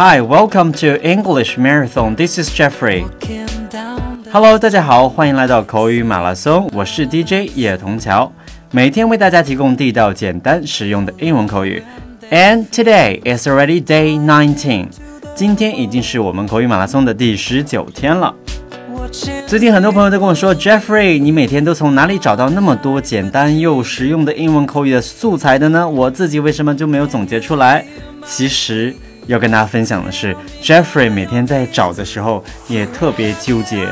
Hi, welcome to English Marathon. This is Jeffrey. Hello，大家好，欢迎来到口语马拉松。我是 DJ 叶童桥，每天为大家提供地道、简单、实用的英文口语。And today is already day nineteen. 今天已经是我们口语马拉松的第十九天了。最近很多朋友都跟我说，Jeffrey，你每天都从哪里找到那么多简单又实用的英文口语的素材的呢？我自己为什么就没有总结出来？其实要跟大家分享的是，Jeffrey 每天在找的时候也特别纠结，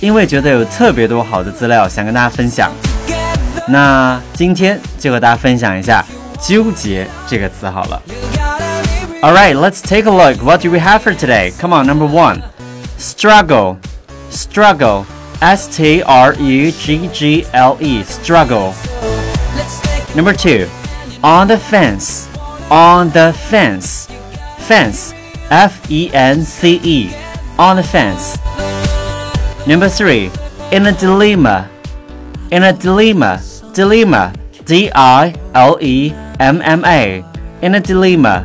因为觉得有特别多好的资料想跟大家分享。那今天就和大家分享一下“纠结”这个词好了。All right, let's take a look. What do we have for today? Come on, number one, struggle. struggle, S T R U G G L E, struggle. Number two, on the fence, on the fence, fence, F E N C E, on the fence. Number three, in a dilemma, in a dilemma, dilemma, D I L E M M A, in a dilemma.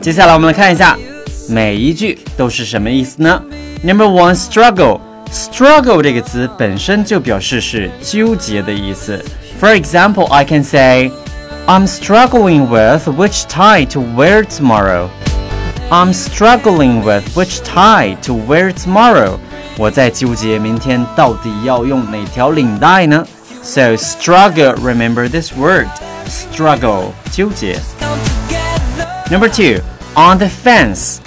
接下来我们来看一下每一句都是什么意思呢？Number one, struggle. Struggle 这个词本身就表示是纠结的意思。For example, I can say, I'm struggling with which tie to wear tomorrow. I'm struggling with which tie to wear tomorrow. 我在纠结明天到底要用哪条领带呢？So struggle, remember this word. Struggle 纠结。Number two, on the fence.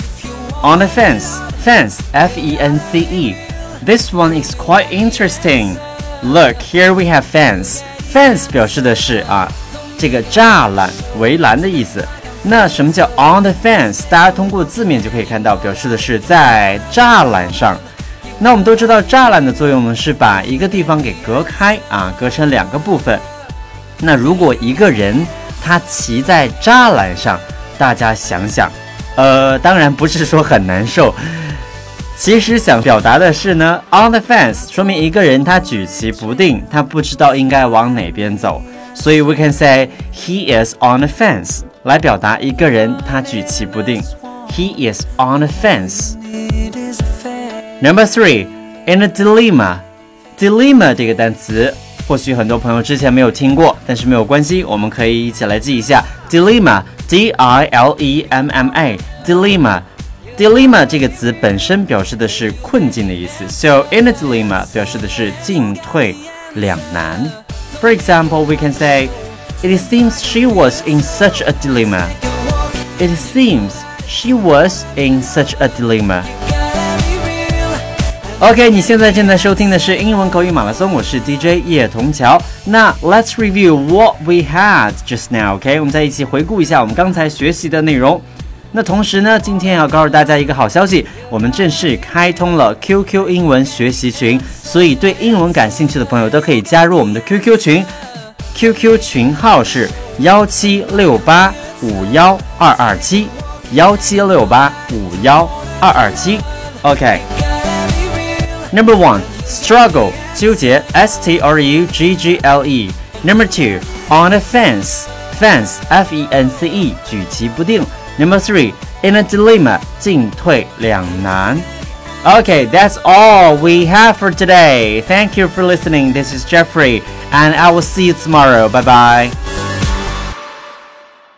On the fence. Fence, F-E-N-C-E. This one is quite interesting. Look, here we have fence. Fence 表示的是啊， 这个栅栏、围栏的意思。那什么叫 on the fence？大家通过字面就可以看到，表示的是在栅栏上。那我们都知道，栅栏的作用呢是把一个地方给隔开啊，隔成两个部分。那如果一个人他骑在栅栏上，大家想想，呃，当然不是说很难受。其实想表达的是呢，on the fence 说明一个人他举棋不定，他不知道应该往哪边走，所以 we can say he is on the fence 来表达一个人他举棋不定。He is on the fence. Number three, in a dilemma. Dilemma 这个单词，或许很多朋友之前没有听过，但是没有关系，我们可以一起来记一下 dilemma，D I L E M M A，dilemma。Dilemma 这个词本身表示的是困境的意思，so in a dilemma 表示的是进退两难。 For example, we can say, "It seems she was in such a dilemma." It seems she was in such a dilemma. OK，你现在正在收听的是英文口语马拉松，我是 DJ 叶童桥。那 Let's review what we had just now. OK，我们再一起回顾一下我们刚才学习的内容。 那同时呢，今天要告诉大家一个好消息，我们正式开通了 QQ 英文学习群，所以对英文感兴趣的朋友都可以加入我们的 QQ 群，QQ 群号是幺七六八五幺二二七，幺七六八五幺二二七。OK，Number one struggle 纠结 S T R U G G L E。Number two on a fence fence F E N C E 举棋不定。Number three, in a dilemma, 进退两难. Okay, that's all we have for today. Thank you for listening. This is Jeffrey, and I will see you tomorrow. Bye bye.